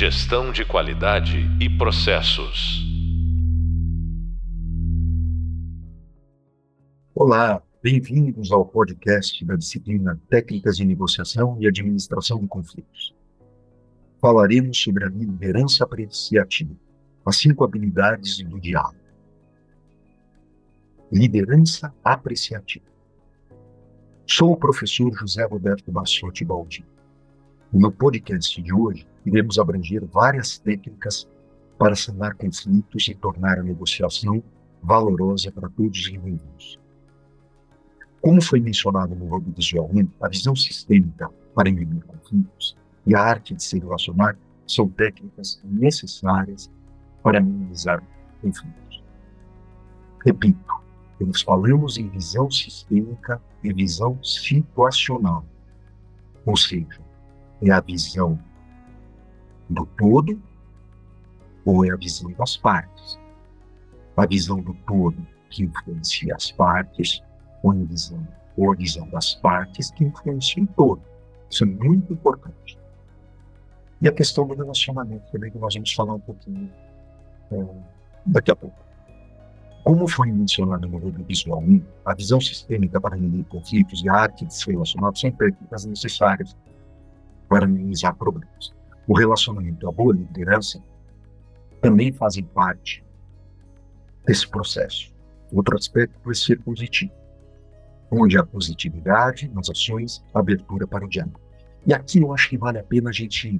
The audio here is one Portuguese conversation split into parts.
Gestão de qualidade e processos. Olá, bem-vindos ao podcast da disciplina Técnicas de Negociação e Administração de Conflitos. Falaremos sobre a liderança apreciativa, as cinco habilidades do diálogo. Liderança apreciativa. Sou o professor José Roberto Bassotti Baldi. No podcast de hoje, iremos abranger várias técnicas para sanar conflitos e tornar a negociação valorosa para todos os envolvidos. Como foi mencionado no audiovisual 1, a visão sistêmica para inibir conflitos e a arte de se relacionar são técnicas necessárias para minimizar conflitos. Repito, nós falamos em visão sistêmica e visão situacional, ou seja, é a visão do todo ou é a visão das partes? A visão do todo que influencia as partes ou a visão, ou a visão das partes que influencia o todo. Isso é muito importante. E a questão do relacionamento também, que nós vamos falar um pouquinho é, daqui a pouco. Como foi mencionado no livro visual 1, a visão sistêmica para resolver conflitos e a arte de se relacionar são técnicas necessárias para minimizar problemas. O relacionamento a boa liderança também fazem parte desse processo. Outro aspecto é ser positivo, onde a positividade nas ações, abertura para o diálogo. E aqui eu acho que vale a pena a gente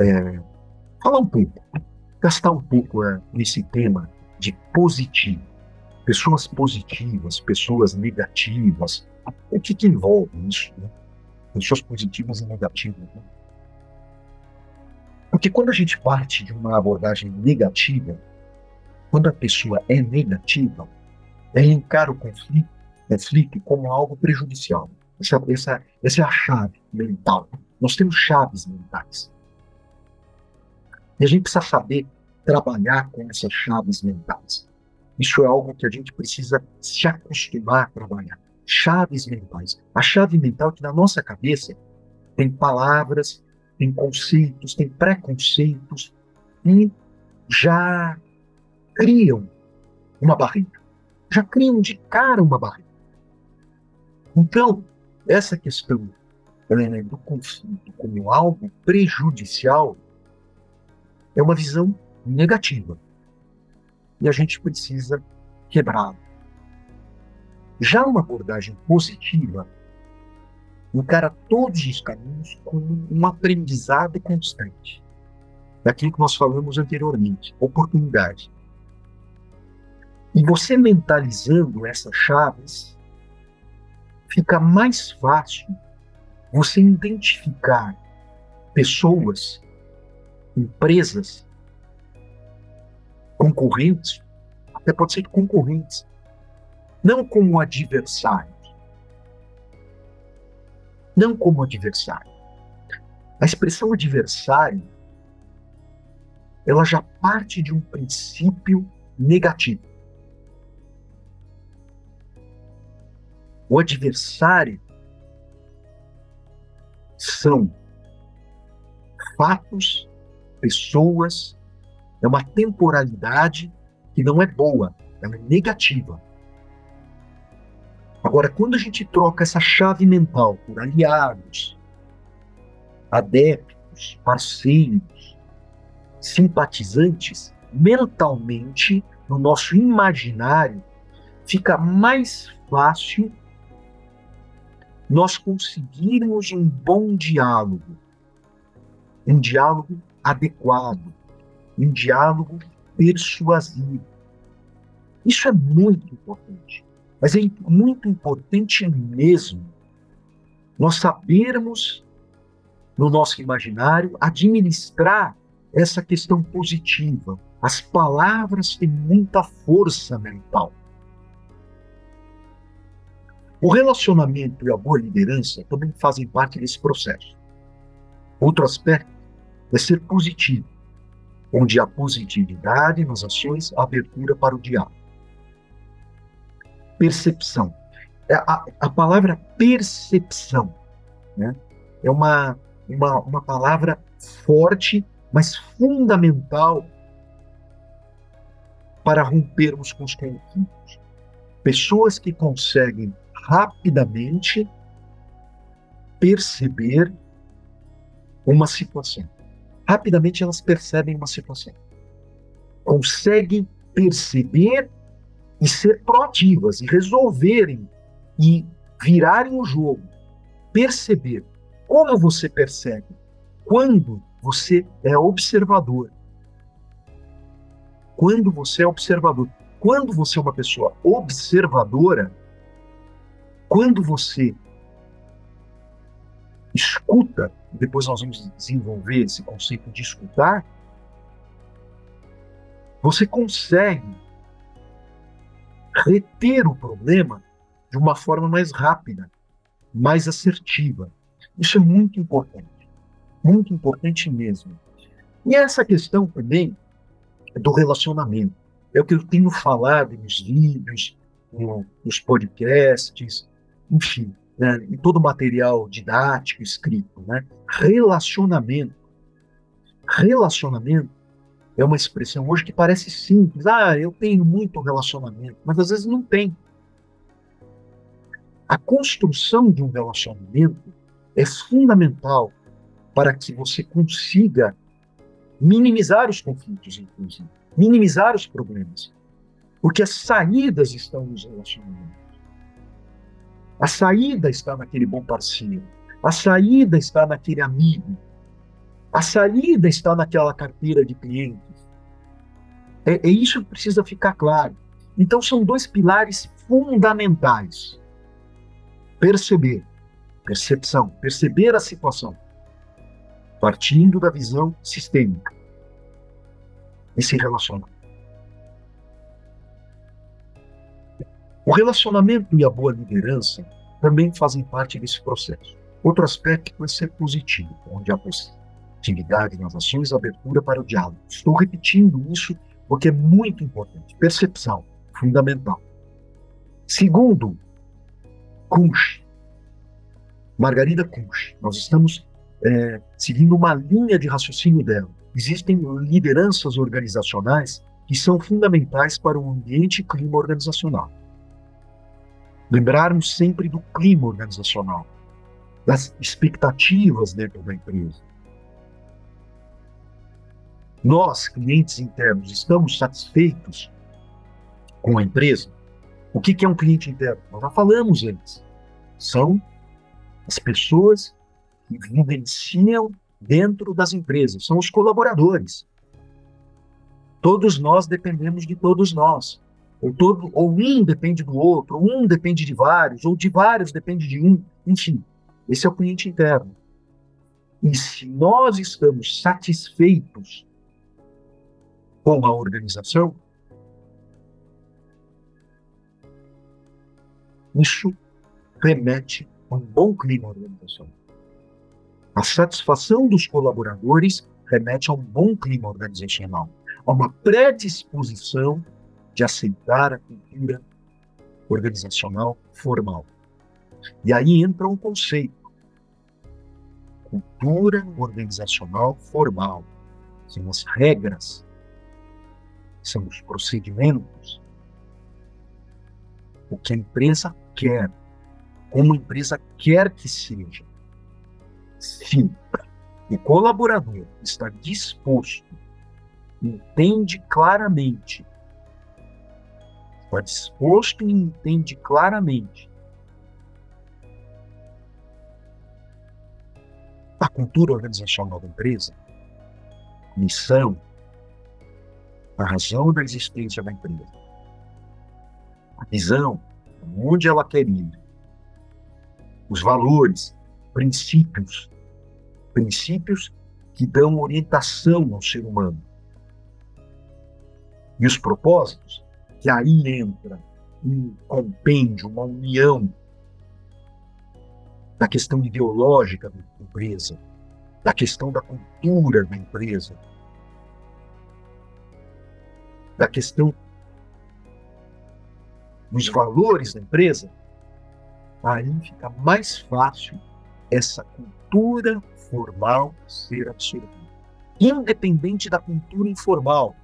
é, falar um pouco, gastar um pouco é, nesse tema de positivo. Pessoas positivas, pessoas negativas, o que, que envolve isso? Né? Pessoas positivas e negativas. Né? Porque quando a gente parte de uma abordagem negativa, quando a pessoa é negativa, ela encara o conflito, conflito como algo prejudicial. Essa, essa, essa é a chave mental. Nós temos chaves mentais. E a gente precisa saber trabalhar com essas chaves mentais. Isso é algo que a gente precisa se acostumar a trabalhar. Chaves mentais. A chave mental que na nossa cabeça tem palavras, tem conceitos, tem preconceitos e já criam uma barreira. Já criam de cara uma barreira. Então, essa questão né, do conflito como algo prejudicial é uma visão negativa. E a gente precisa quebrá-la. Já uma abordagem positiva encara todos os caminhos como um aprendizado constante. Daquilo que nós falamos anteriormente, oportunidade. E você mentalizando essas chaves, fica mais fácil você identificar pessoas, empresas, concorrentes, até pode ser concorrentes, não como adversário, não como adversário. A expressão adversário, ela já parte de um princípio negativo. O adversário são fatos, pessoas, é uma temporalidade que não é boa, ela é negativa. Agora, quando a gente troca essa chave mental por aliados, adeptos, parceiros, simpatizantes, mentalmente, no nosso imaginário, fica mais fácil nós conseguirmos um bom diálogo, um diálogo adequado, um diálogo persuasivo. Isso é muito importante. Mas é muito importante mesmo nós sabermos, no nosso imaginário, administrar essa questão positiva. As palavras têm muita força mental. O relacionamento e a boa liderança também fazem parte desse processo. Outro aspecto é ser positivo, onde há positividade nas ações, abertura para o diálogo percepção. É, a, a palavra percepção né, é uma, uma, uma palavra forte, mas fundamental para rompermos com os conflitos. Pessoas que conseguem rapidamente perceber uma situação. Rapidamente elas percebem uma situação. Conseguem perceber e ser proativas e resolverem e virarem o jogo. Perceber. Como você percebe? Quando você é observador. Quando você é observador. Quando você é uma pessoa observadora, quando você escuta, depois nós vamos desenvolver esse conceito de escutar, você consegue reter o problema de uma forma mais rápida, mais assertiva. Isso é muito importante. Muito importante mesmo. E essa questão também do relacionamento. É o que eu tenho falado nos vídeos, nos podcasts, enfim, né, em todo o material didático escrito. Né? Relacionamento. Relacionamento é uma expressão hoje que parece simples. Ah, eu tenho muito relacionamento, mas às vezes não tem. A construção de um relacionamento é fundamental para que você consiga minimizar os conflitos, inclusive, minimizar os problemas. Porque as saídas estão nos relacionamentos. A saída está naquele bom parceiro. A saída está naquele amigo. A saída está naquela carteira de clientes. É, é isso que precisa ficar claro. Então, são dois pilares fundamentais: perceber, percepção, perceber a situação partindo da visão sistêmica e se relacionar. O relacionamento e a boa liderança também fazem parte desse processo. Outro aspecto é ser positivo, onde há positividade nas ações, abertura para o diálogo. Estou repetindo isso porque é muito importante. Percepção, fundamental. Segundo, Kunsch, Margarida Kunsch. Nós estamos é, seguindo uma linha de raciocínio dela. Existem lideranças organizacionais que são fundamentais para o ambiente e clima organizacional. Lembrarmos sempre do clima organizacional, das expectativas dentro da empresa. Nós, clientes internos, estamos satisfeitos com a empresa? O que é um cliente interno? Nós já falamos antes. São as pessoas que vivenciam dentro das empresas, são os colaboradores. Todos nós dependemos de todos nós. Ou, todo, ou um depende do outro, ou um depende de vários, ou de vários depende de um. Enfim, esse é o cliente interno. E se nós estamos satisfeitos com a organização, isso remete a um bom clima organizacional. A satisfação dos colaboradores remete a um bom clima organizacional, a uma predisposição de aceitar a cultura organizacional formal. E aí entra um conceito: cultura organizacional formal. São as regras, são os procedimentos, o que a empresa quer, como a empresa quer que seja. Se o colaborador está disposto, entende claramente, está disposto e entende claramente. A cultura organizacional da empresa, missão, a razão da existência da empresa, a visão, onde ela quer ir, os valores, princípios. Princípios que dão orientação ao ser humano. E os propósitos, que aí entra um compêndio, uma união da questão ideológica da empresa, da questão da cultura da empresa, da questão dos valores da empresa, aí fica mais fácil essa cultura formal ser absorvida. independente da cultura informal,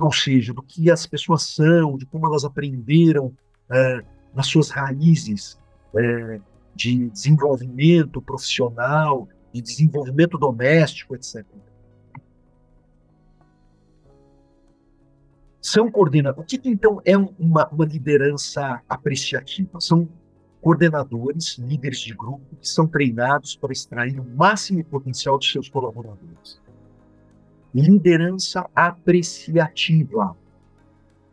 ou seja, do que as pessoas são, de como elas aprenderam é, nas suas raízes é, de desenvolvimento profissional, de desenvolvimento doméstico, etc. São coordenadores. O que, que então é uma, uma liderança apreciativa? São coordenadores, líderes de grupo, que são treinados para extrair o máximo potencial de seus colaboradores. Liderança apreciativa.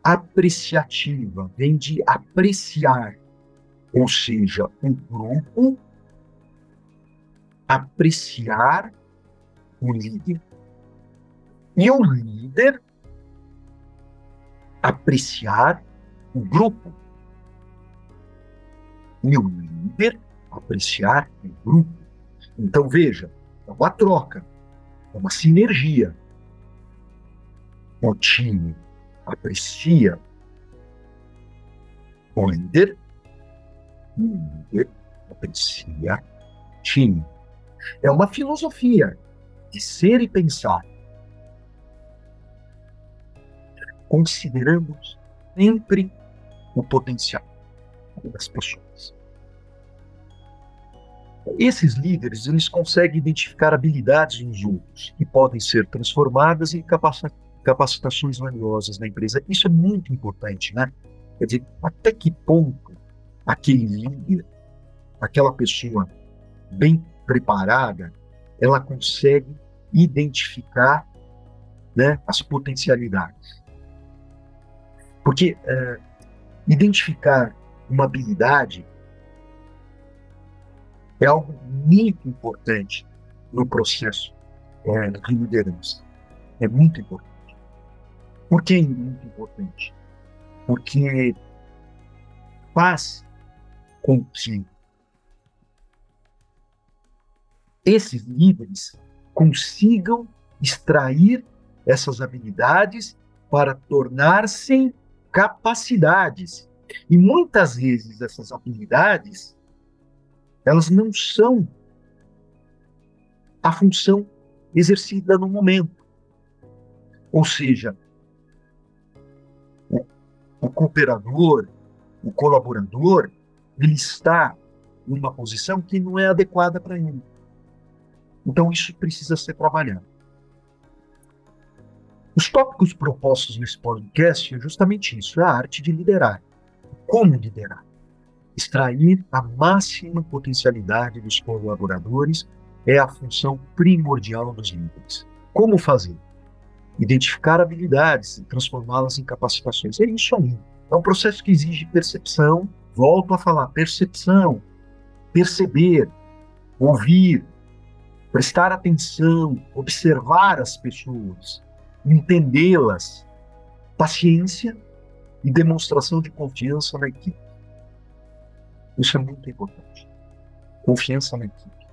Apreciativa vem de apreciar, ou seja, o grupo apreciar o líder e o líder apreciar o grupo o líder apreciar o grupo. Então veja, é uma troca, é uma sinergia. O time aprecia o líder, o líder aprecia o time. É uma filosofia de ser e pensar, considerando sempre o potencial das pessoas. Esses líderes, eles conseguem identificar habilidades nos outros que podem ser transformadas em capacitações valiosas na empresa. Isso é muito importante, né? Quer dizer, até que ponto aquele líder, aquela pessoa bem preparada, ela consegue identificar né, as potencialidades. Porque é, identificar uma habilidade é algo muito importante no processo é, de liderança. É muito importante. Por que é muito importante? Porque faz com que esses líderes consigam extrair essas habilidades para tornar-se capacidades e muitas vezes essas habilidades elas não são a função exercida no momento. Ou seja, o, o cooperador, o colaborador, ele está numa posição que não é adequada para ele. Então isso precisa ser trabalhado. Os tópicos propostos nesse podcast é justamente isso: é a arte de liderar como liderar. Extrair a máxima potencialidade dos colaboradores é a função primordial dos líderes. Como fazer? Identificar habilidades e transformá-las em capacitações. É isso aí. É um processo que exige percepção. Volto a falar: percepção, perceber, ouvir, prestar atenção, observar as pessoas, entendê-las, paciência e demonstração de confiança na equipe. Isso é muito importante. Confiança na equipe.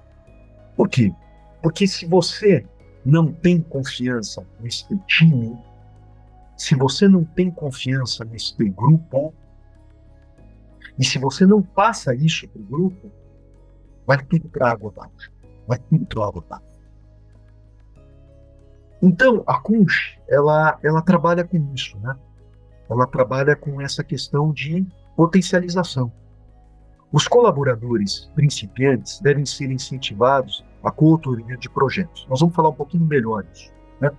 Por quê? Porque se você não tem confiança nesse time, se você não tem confiança nesse grupo, e se você não passa isso para o grupo, vai tudo para água abaixo. Vai tudo para água abaixo. Então, a Kunsch, ela, ela trabalha com isso, né? ela trabalha com essa questão de potencialização. Os colaboradores principiantes devem ser incentivados a coautoria de projetos. Nós vamos falar um pouquinho melhor disso. Né?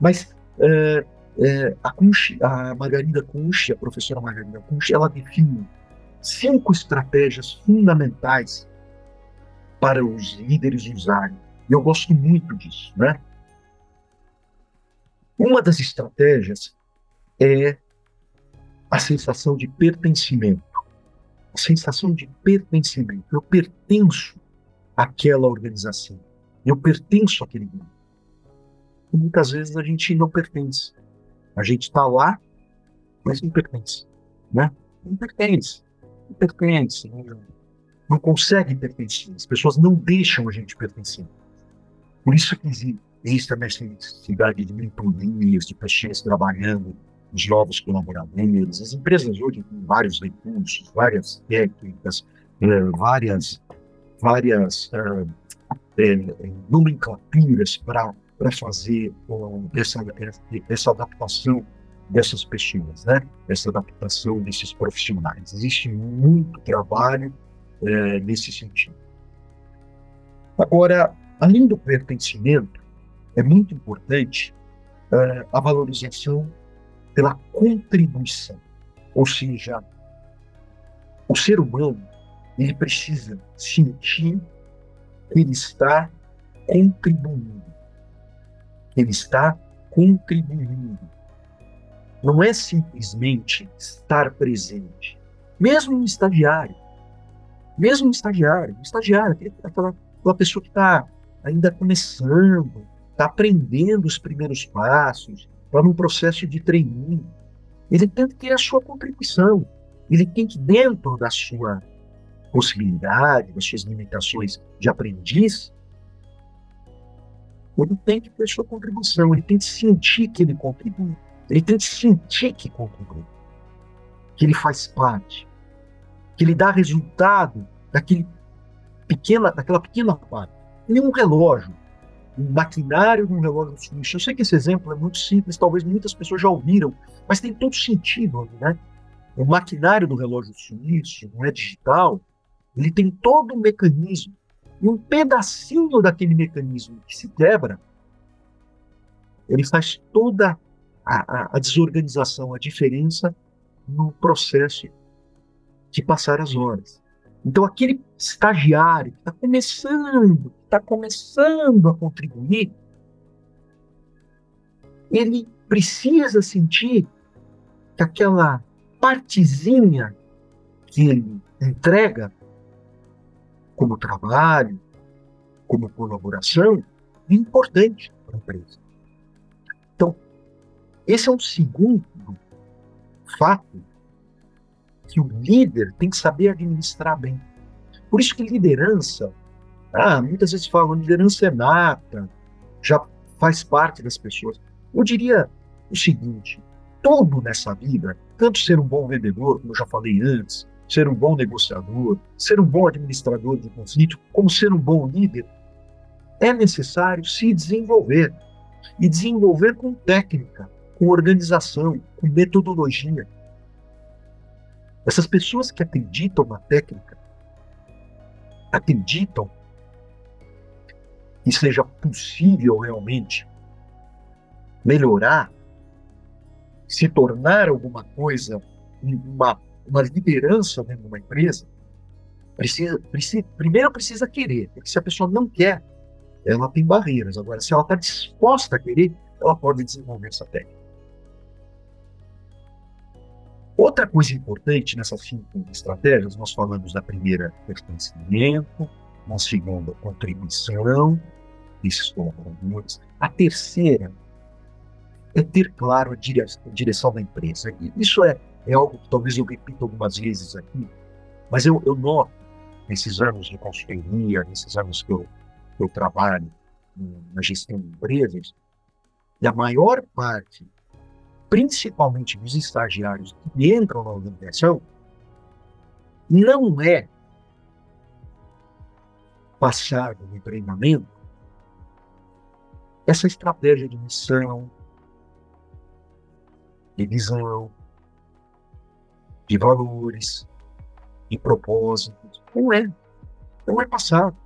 Mas é, é, a, Kunsch, a Margarida Kunsch, a professora Margarida Kunsch, ela define cinco estratégias fundamentais para os líderes usarem. E eu gosto muito disso. Né? Uma das estratégias é a sensação de pertencimento. A sensação de pertencimento. Eu pertenço àquela organização. Eu pertenço àquele grupo. E muitas vezes a gente não pertence. A gente está lá, mas não pertence. Né? Não pertence. Não pertence. Não, não consegue pertencer. As pessoas não deixam a gente pertencer. Por isso que existe essa necessidade de mentorias, de pessoas trabalhando os novos colaboradores. As empresas hoje têm vários recursos, várias técnicas, é, várias, várias é, é, nomenclaturas para para fazer essa, essa adaptação dessas pessoas, né? essa adaptação desses profissionais. Existe muito trabalho é, nesse sentido. Agora, além do pertencimento, é muito importante é, a valorização pela contribuição, ou seja, o ser humano ele precisa sentir que ele está contribuindo, ele está contribuindo. Não é simplesmente estar presente. Mesmo um estagiário, mesmo um estagiário, um estagiário, aquela, aquela pessoa que está ainda começando, está aprendendo os primeiros passos, está num processo de treininho, ele tem que ter a sua contribuição. Ele tem que, dentro da sua possibilidade, das suas limitações de aprendiz, ele tem que ter sua contribuição, ele tem que sentir que ele contribui. Ele tem que sentir que contribui, que ele faz parte, que ele dá resultado daquele pequena, daquela pequena parte. Nem um relógio, um maquinário de um relógio suíço. Eu sei que esse exemplo é muito simples, talvez muitas pessoas já ouviram, mas tem todo sentido, né? O maquinário do relógio suíço, não é digital, ele tem todo um mecanismo. E um pedacinho daquele mecanismo que se quebra, ele faz toda a, a, desorganização, a diferença no processo de passar as horas. Então, aquele estagiário que está começando, está começando a contribuir, ele precisa sentir que aquela partezinha que ele entrega como trabalho, como colaboração, é importante para a empresa. Esse é um segundo fato que o líder tem que saber administrar bem. Por isso que liderança, ah, muitas vezes falam, liderança é nata, já faz parte das pessoas. Eu diria o seguinte: todo nessa vida, tanto ser um bom vendedor, como eu já falei antes, ser um bom negociador, ser um bom administrador de conflito, como ser um bom líder, é necessário se desenvolver e desenvolver com técnica, com organização, com metodologia. Essas pessoas que acreditam na técnica, acreditam que seja possível realmente melhorar, se tornar alguma coisa, uma, uma liderança dentro de uma empresa, precisa, precisa, primeiro precisa querer, porque se a pessoa não quer, ela tem barreiras. Agora, se ela está disposta a querer, ela pode desenvolver essa técnica. Outra coisa importante nessas cinco estratégias, nós falamos da primeira, pertencimento, na segunda, contribuição desses colaboradores. A terceira é ter claro a direção da empresa. Isso é, é algo que talvez eu repita algumas vezes aqui, mas eu, eu noto nesses anos de consultoria, nesses anos que eu, que eu trabalho na gestão de empresas, e a maior parte principalmente dos estagiários que entram na organização, não é passado no treinamento essa estratégia de missão, de visão, de valores, de propósitos. Não é. Não é passado.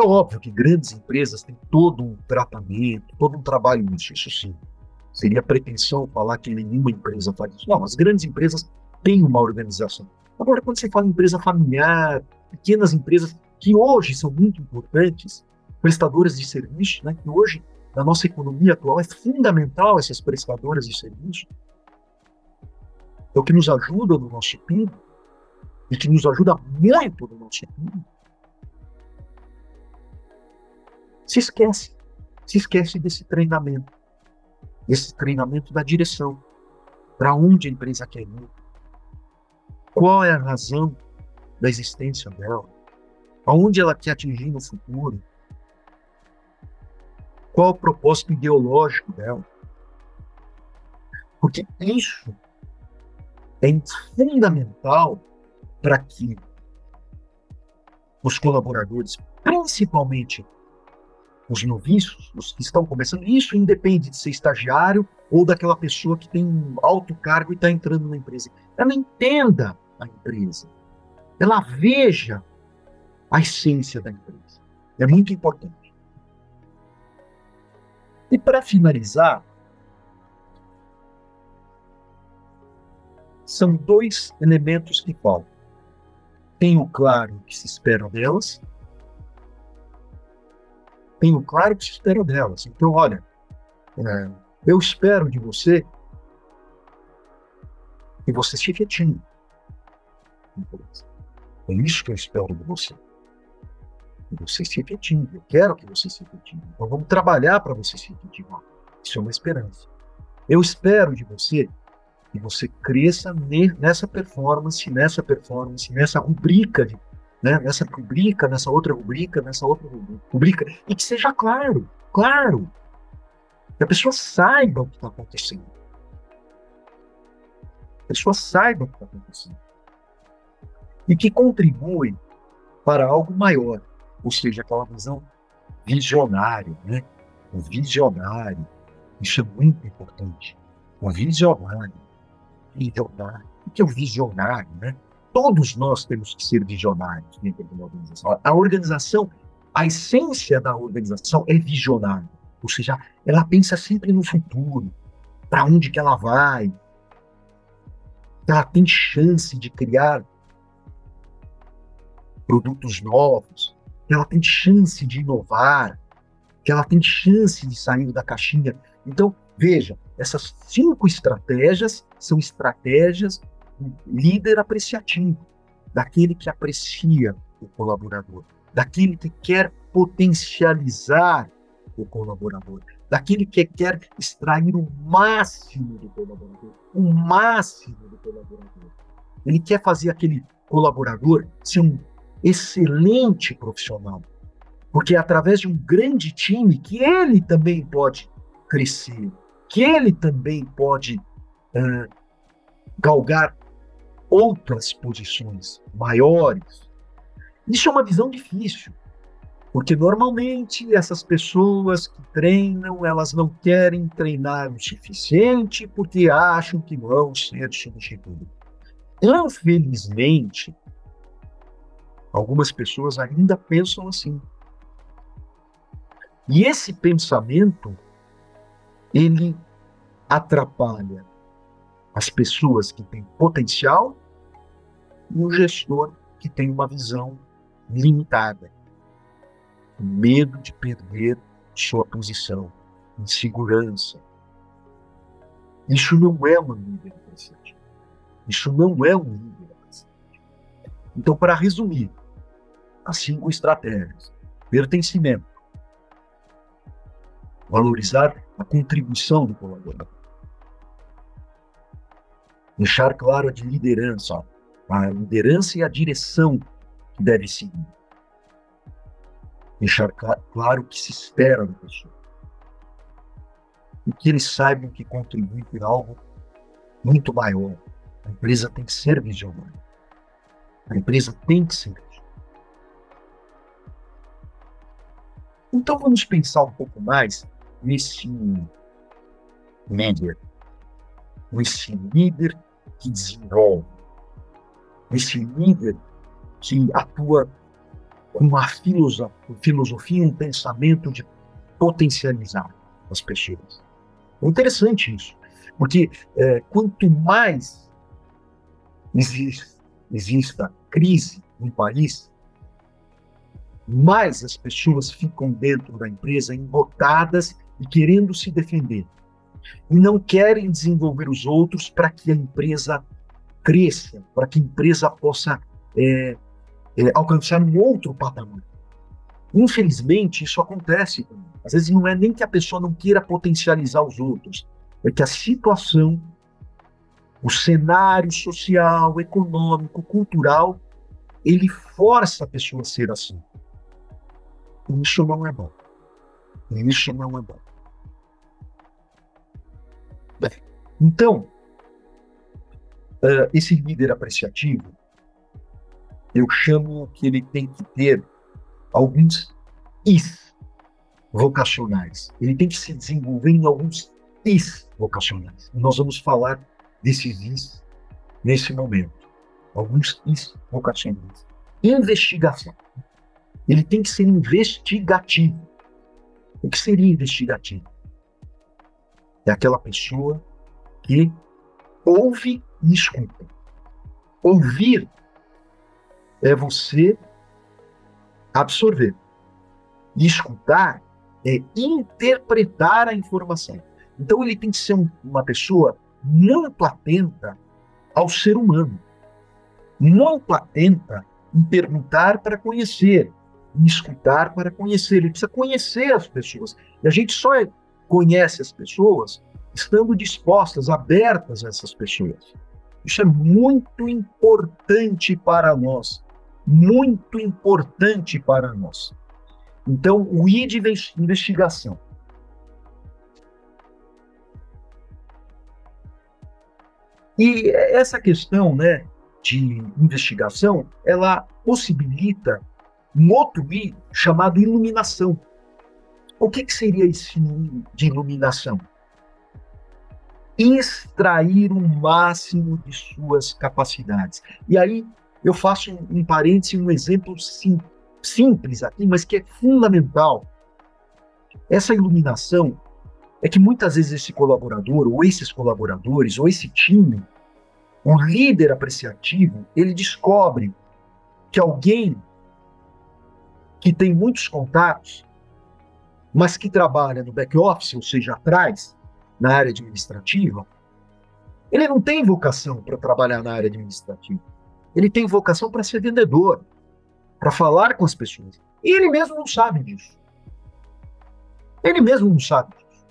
É óbvio que grandes empresas têm todo um tratamento, todo um trabalho nisso, isso sim. Seria pretensão falar que nenhuma empresa faz isso. Não, as grandes empresas têm uma organização. Agora, quando você fala em empresa familiar, pequenas empresas que hoje são muito importantes, prestadoras de serviço, né, que hoje, na nossa economia atual, é fundamental essas prestadoras de serviço, é o que nos ajuda no nosso PIB, e que nos ajuda muito no nosso PIB, se esquece. Se esquece desse treinamento. Esse treinamento da direção. Para onde a empresa quer ir. Qual é a razão da existência dela? Aonde ela quer atingir no futuro? Qual o propósito ideológico dela? Porque isso é fundamental para que os colaboradores, principalmente os noviços, os que estão começando, isso independe de ser estagiário ou daquela pessoa que tem um alto cargo e está entrando na empresa. Ela entenda a empresa, ela veja a essência da empresa. É muito importante. E para finalizar, são dois elementos que faltam. Tenho claro o que se espera delas, tenho claro que se espera delas. Então, olha, é, eu espero de você que você se efetive. É isso que eu espero de você. Que você se efetive. Eu quero que você se efetive. Então vamos trabalhar para você se efetivar. Isso é uma esperança. Eu espero de você que você cresça nessa performance, nessa performance, nessa rubrica, de, né? nessa rubrica, nessa outra rubrica, nessa outra rubrica, e que seja claro, claro, que a pessoa saiba o que está acontecendo. A pessoa saiba o que está acontecendo. E que contribui para algo maior, ou seja, aquela visão visionária, né? O visionário. Isso é muito importante. O visionário visionário. O que é o visionário, né? Todos nós temos que ser visionários dentro de uma organização. A organização, a essência da organização é visionária. Ou seja, ela pensa sempre no futuro, para onde que ela vai. Ela tem chance de criar produtos novos, ela tem chance de inovar, que ela tem chance de sair da caixinha. Então, veja, essas cinco estratégias são estratégias líder apreciativo, daquele que aprecia o colaborador, daquele que quer potencializar o colaborador, daquele que quer extrair o máximo do colaborador, o máximo do colaborador. Ele quer fazer aquele colaborador ser um excelente profissional, porque é através de um grande time que ele também pode crescer, que ele também pode uh, galgar outras posições maiores. Isso é uma visão difícil, porque normalmente essas pessoas que treinam, elas não querem treinar o suficiente porque acham que vão ser substituídos. Infelizmente, algumas pessoas ainda pensam assim. E esse pensamento ele atrapalha as pessoas que têm potencial e o gestor que tem uma visão limitada. Medo de perder sua posição, insegurança. Isso não é uma líder. Isso não é um líder. Então, para resumir, as cinco estratégias: pertencimento, valorizar a contribuição do colaborador. Deixar claro a de liderança, a liderança e a direção que deve seguir. Deixar claro o que se espera da pessoa. E que eles saibam que contribui para algo muito maior. A empresa tem que ser visionária. A empresa tem que ser Então vamos pensar um pouco mais nesse líder, nesse líder que desenvolve, nesse líder que atua com uma filosofia, um pensamento de potencializar as pessoas. É interessante isso, porque é, quanto mais existe, exista crise no país, mais as pessoas ficam dentro da empresa embotadas e querendo se defender. E não querem desenvolver os outros para que a empresa cresça, para que a empresa possa é, é, alcançar um outro patamar. Infelizmente, isso acontece. Às vezes não é nem que a pessoa não queira potencializar os outros, é que a situação, o cenário social, econômico, cultural, ele força a pessoa a ser assim. Isso não é bom. Isso não é bom. Bem, então, uh, esse líder apreciativo, eu chamo que ele tem que ter alguns is. vocacionais. Ele tem que se desenvolver em alguns is vocacionais. Nós vamos falar desses is nesse momento. Alguns is vocacionais. Investigação. Ele tem que ser investigativo. O que seria investigativo? É aquela pessoa que ouve e escuta. Ouvir é você absorver. E escutar é interpretar a informação. Então ele tem que ser um, uma pessoa muito atenta ao ser humano, muito atenta em perguntar para conhecer, em escutar para conhecer. Ele precisa conhecer as pessoas. E a gente só conhece as pessoas estando dispostas, abertas a essas pessoas. Isso é muito importante para nós. Muito importante para nós. Então, o I de investigação. E essa questão né, de investigação, ela possibilita um outro I chamado iluminação. O que, que seria esse I de iluminação? Extrair o máximo de suas capacidades. E aí eu faço um, um parêntese, um exemplo sim, simples aqui, mas que é fundamental. Essa iluminação é que muitas vezes esse colaborador, ou esses colaboradores, ou esse time, o líder apreciativo, ele descobre que alguém que tem muitos contatos, mas que trabalha no back-office, ou seja, atrás, na área administrativa, ele não tem vocação para trabalhar na área administrativa. Ele tem vocação para ser vendedor, para falar com as pessoas. E ele mesmo não sabe disso. Ele mesmo não sabe disso.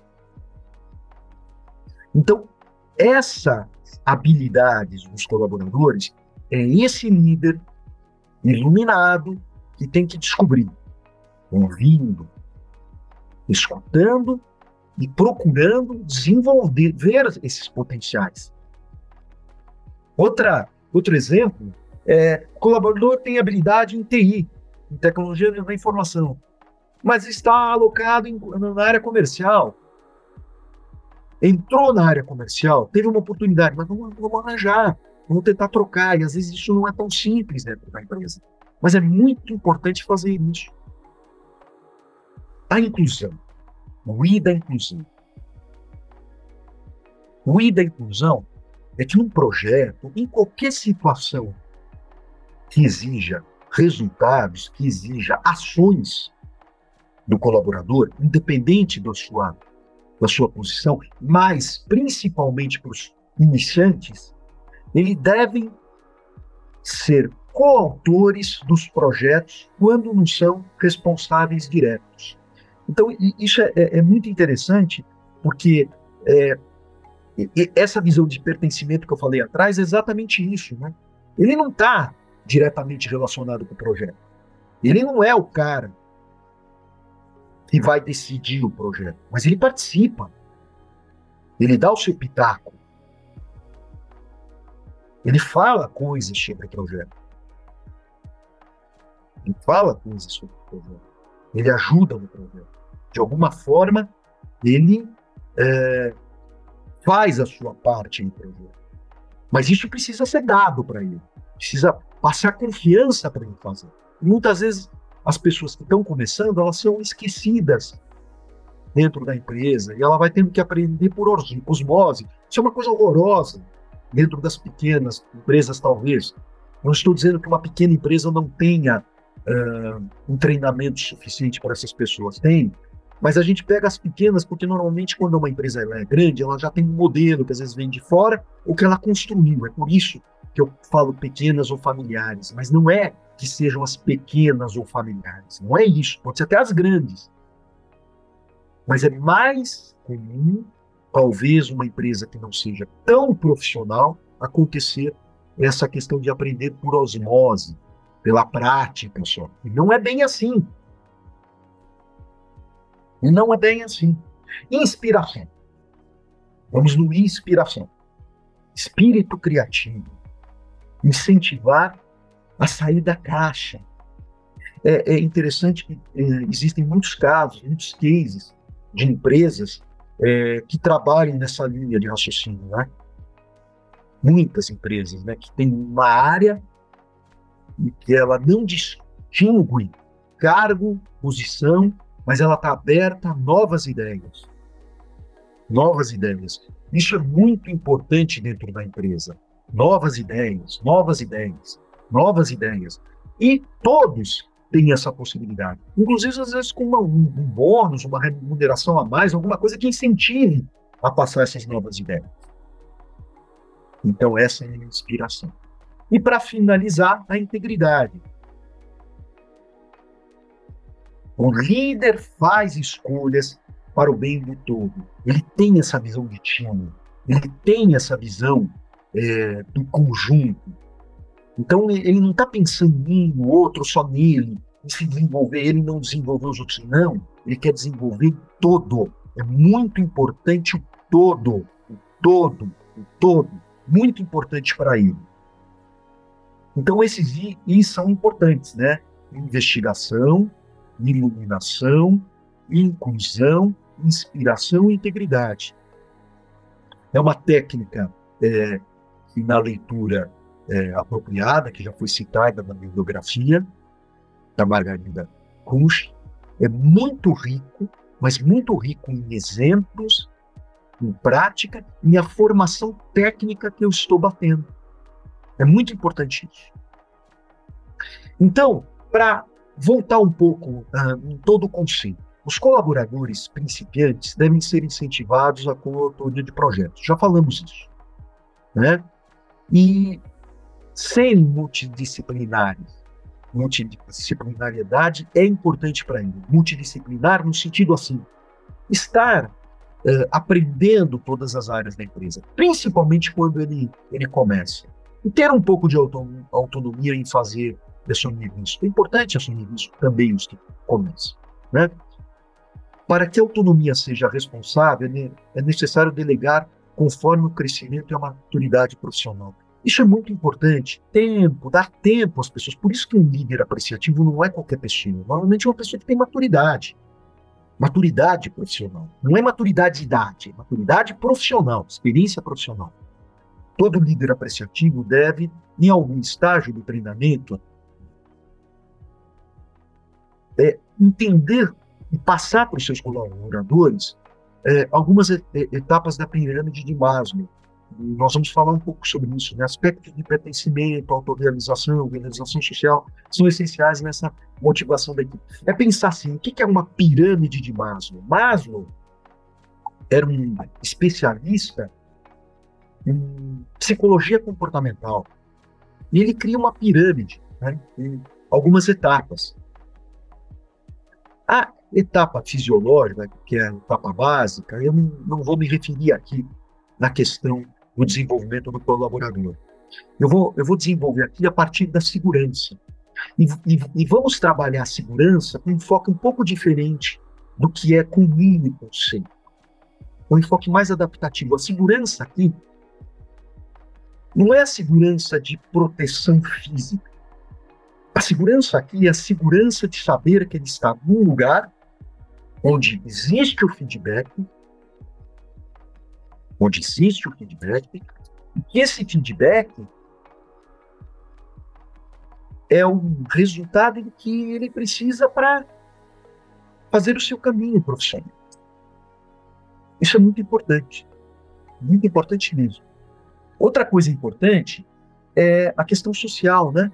Então, essa habilidades dos colaboradores é esse líder iluminado que tem que descobrir, ouvindo, escutando e procurando desenvolver ver esses potenciais. Outra, outro exemplo é colaborador tem habilidade em TI, em tecnologia da informação, mas está alocado em, na área comercial. Entrou na área comercial, teve uma oportunidade, mas vamos, vamos arranjar, vamos tentar trocar, e às vezes isso não é tão simples dentro da empresa. Mas é muito importante fazer isso. A inclusão. O I da inclusão. O I da inclusão é que num projeto, em qualquer situação que exija resultados, que exija ações do colaborador, independente da sua, da sua posição, mas principalmente para os iniciantes, eles devem ser coautores dos projetos quando não são responsáveis diretos. Então, isso é, é, é muito interessante, porque é, essa visão de pertencimento que eu falei atrás é exatamente isso. Né? Ele não está diretamente relacionado com o projeto. Ele não é o cara que vai decidir o projeto, mas ele participa. Ele dá o seu pitaco. Ele fala coisas sobre o projeto. Ele fala coisas sobre o projeto. Ele ajuda no projeto. De alguma forma, ele é, faz a sua parte no projeto. Mas isso precisa ser dado para ele. Precisa passar confiança para ele fazer. E muitas vezes as pessoas que estão começando, elas são esquecidas dentro da empresa e ela vai tendo que aprender por osmose. Isso é uma coisa horrorosa dentro das pequenas empresas, talvez. Não estou dizendo que uma pequena empresa não tenha uh, um treinamento suficiente para essas pessoas. Tem, mas a gente pega as pequenas porque normalmente quando uma empresa é grande, ela já tem um modelo que às vezes vem de fora ou que ela construiu. É por isso que eu falo pequenas ou familiares, mas não é que sejam as pequenas ou familiares. Não é isso. Pode ser até as grandes. Mas é mais comum, talvez, uma empresa que não seja tão profissional acontecer essa questão de aprender por osmose, pela prática só. E não é bem assim. E não é bem assim. Inspiração. Vamos no inspiração. Espírito criativo. Incentivar a sair da caixa. é, é interessante que é, existem muitos casos, muitos cases de empresas é, que trabalham nessa linha de raciocínio, né? Muitas empresas, né, que tem uma área e que ela não distingue cargo, posição, mas ela está aberta a novas ideias. Novas ideias. Isso é muito importante dentro da empresa. Novas ideias, novas ideias, novas ideias. E todos têm essa possibilidade. Inclusive, às vezes, com uma, um, um bônus, uma remuneração a mais, alguma coisa que incentive a passar essas novas ideias. Então, essa é a inspiração. E para finalizar, a integridade. O líder faz escolhas para o bem do todo. Ele tem essa visão de time, ele tem essa visão é, do conjunto. Então ele não está pensando em um, outro, só nele, em se desenvolver, ele não desenvolver os outros, não. Ele quer desenvolver todo. É muito importante o todo, o todo, o todo. Muito importante para ele. Então esses I são importantes, né? Investigação, iluminação, inclusão, inspiração e integridade. É uma técnica é, que na leitura é, apropriada, que já foi citada na bibliografia da Margarida Kusch, é muito rico, mas muito rico em exemplos, em prática, e a formação técnica que eu estou batendo. É muito importante isso. Então, para voltar um pouco uh, em todo o conceito, os colaboradores principiantes devem ser incentivados à coautoria de projetos. Já falamos isso. Né? E serem multidisciplinares, multidisciplinariedade é importante para ele. Multidisciplinar no sentido assim, estar uh, aprendendo todas as áreas da empresa, principalmente quando ele, ele começa. E ter um pouco de autonomia em fazer assumir isso. É importante assumir isso também os que começam. Né? Para que a autonomia seja responsável, é necessário delegar conforme o crescimento e a maturidade profissional. Isso é muito importante. Tempo, dar tempo às pessoas. Por isso que um líder apreciativo não é qualquer pessoa. Normalmente é uma pessoa que tem maturidade. Maturidade profissional. Não é maturidade de idade, é maturidade profissional, experiência profissional. Todo líder apreciativo deve, em algum estágio do treinamento, é, entender e passar para os seus colaboradores é, algumas etapas da pirâmide de Maslow. E nós vamos falar um pouco sobre isso. Né? Aspectos de pertencimento, autorrealização, organização social são essenciais nessa motivação da equipe. É pensar assim, o que é uma pirâmide de Maslow? Maslow era um especialista em psicologia comportamental. E ele cria uma pirâmide, né, em algumas etapas. A etapa fisiológica, que é a etapa básica, eu não, não vou me referir aqui na questão do desenvolvimento do colaborador. Eu vou, eu vou desenvolver aqui a partir da segurança. E, e, e, vamos trabalhar a segurança com um foco um pouco diferente do que é comum no conceito. Um enfoque mais adaptativo. A segurança aqui não é a segurança de proteção física, a segurança aqui é a segurança de saber que ele está num lugar onde existe o feedback, onde existe o feedback, e que esse feedback é o resultado do que ele precisa para fazer o seu caminho profissional. Isso é muito importante, muito importante mesmo. Outra coisa importante é a questão social, né?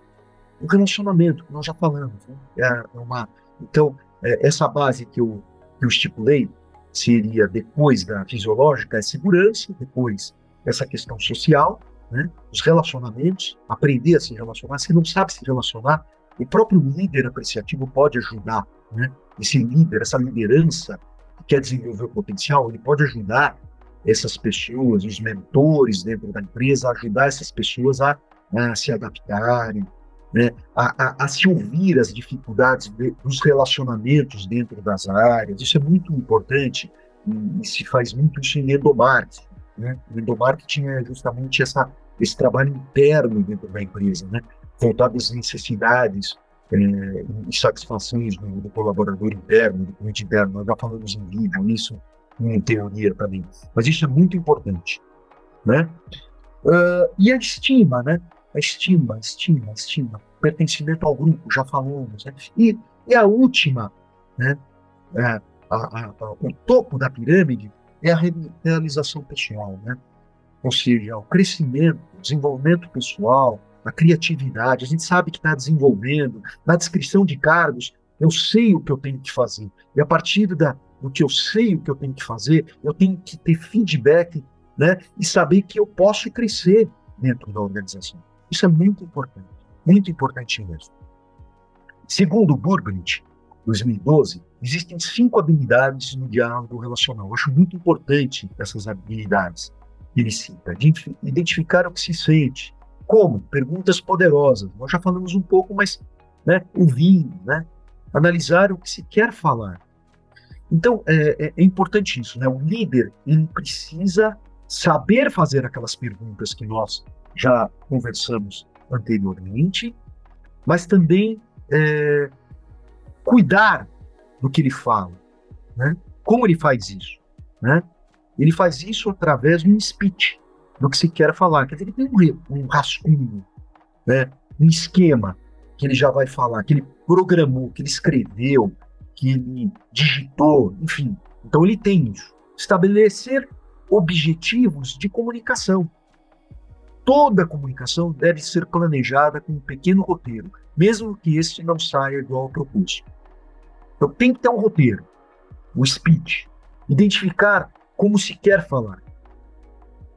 O relacionamento, que nós já falamos. Né? É uma, então, é, essa base que eu, que eu estipulei seria depois da fisiológica, é segurança, depois essa questão social, né? os relacionamentos, aprender a se relacionar. Se não sabe se relacionar, o próprio líder apreciativo pode ajudar. Né? Esse líder, essa liderança que quer desenvolver o potencial, ele pode ajudar essas pessoas, os mentores dentro da empresa, ajudar essas pessoas a, a se adaptarem, né, a, a, a, se ouvir as dificuldades de, dos relacionamentos dentro das áreas. Isso é muito importante e, e se faz muito isso em endomarketing. Né? O endomarketing é justamente essa, esse trabalho interno dentro da empresa, né? voltado às necessidades é, insatisfações do, do, colaborador interno, do cliente interno. Nós já falamos em vídeo isso, em teoria também. Mas isso é muito importante, né? Uh, e a estima, né? A estima, estima, estima. Pertencimento ao grupo, já falamos. Né? E, e a última, né? É, a, a, o topo da pirâmide é a realização pessoal, né? Ou seja, o crescimento, o desenvolvimento pessoal, a criatividade. A gente sabe que está desenvolvendo. Na descrição de cargos, eu sei o que eu tenho que fazer. E a partir da, do que eu sei o que eu tenho que fazer, eu tenho que ter feedback né, e saber que eu posso crescer dentro da organização. Isso é muito importante, muito importante mesmo. Segundo o Burbrit, 2012, existem cinco habilidades no diálogo relacional. Eu acho muito importante essas habilidades ele cita. De identificar o que se sente. Como? Perguntas poderosas. Nós já falamos um pouco, mas né, ouvindo, né? analisar o que se quer falar. Então, é, é, é importante isso. Né? O líder ele precisa saber fazer aquelas perguntas que nós já conversamos anteriormente, mas também é, cuidar do que ele fala. Né? Como ele faz isso? Né? Ele faz isso através de um speech, do que se quer falar. Quer dizer, ele tem um, um rascunho, né? um esquema que ele já vai falar, que ele programou, que ele escreveu, que ele digitou, enfim. Então ele tem isso. Estabelecer objetivos de comunicação. Toda comunicação deve ser planejada com um pequeno roteiro, mesmo que este não saia ao proposto. Então tem que ter um roteiro, o speech, identificar como se quer falar.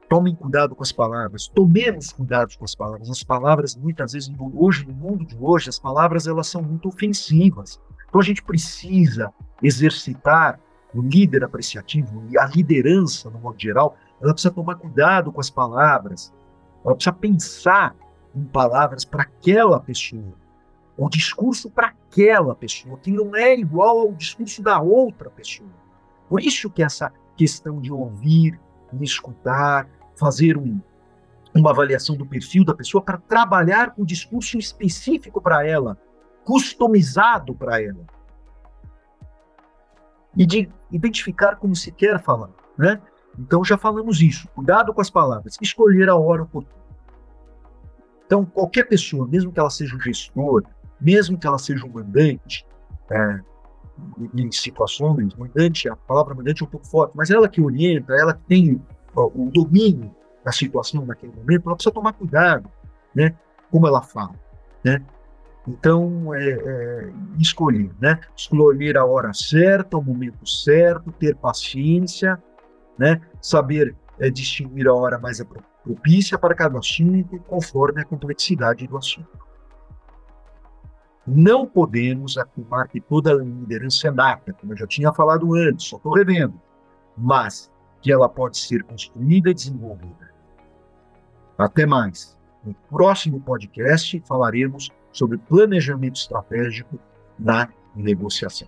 Tomem cuidado com as palavras, tomemos cuidado com as palavras. As palavras, muitas vezes, hoje, no mundo de hoje, as palavras elas são muito ofensivas. Então a gente precisa exercitar o líder apreciativo a liderança, no modo geral, ela precisa tomar cuidado com as palavras, ela precisa pensar em palavras para aquela pessoa, o discurso para aquela pessoa, que não é igual ao discurso da outra pessoa. Por isso que essa questão de ouvir, escutar, fazer um, uma avaliação do perfil da pessoa para trabalhar com o discurso específico para ela, customizado para ela e de identificar como se quer falar, né? Então já falamos isso. Cuidado com as palavras. Escolher a hora oportuna. Então qualquer pessoa, mesmo que ela seja um gestor, mesmo que ela seja um mandante, é, em situações, mandante, a palavra mandante é um pouco forte, mas ela que orienta, ela que tem ó, o domínio da situação naquele momento, ela precisa tomar cuidado, né? Como ela fala, né? Então, é, é, escolher, né? Escolher a hora certa, o momento certo, ter paciência, né? Saber é, distinguir a hora mais propícia para cada assunto, conforme a complexidade do assunto. Não podemos afirmar que toda liderança é nata, como eu já tinha falado antes, só estou revendo, mas que ela pode ser construída e desenvolvida. Até mais. No próximo podcast falaremos sobre planejamento estratégico na negociação.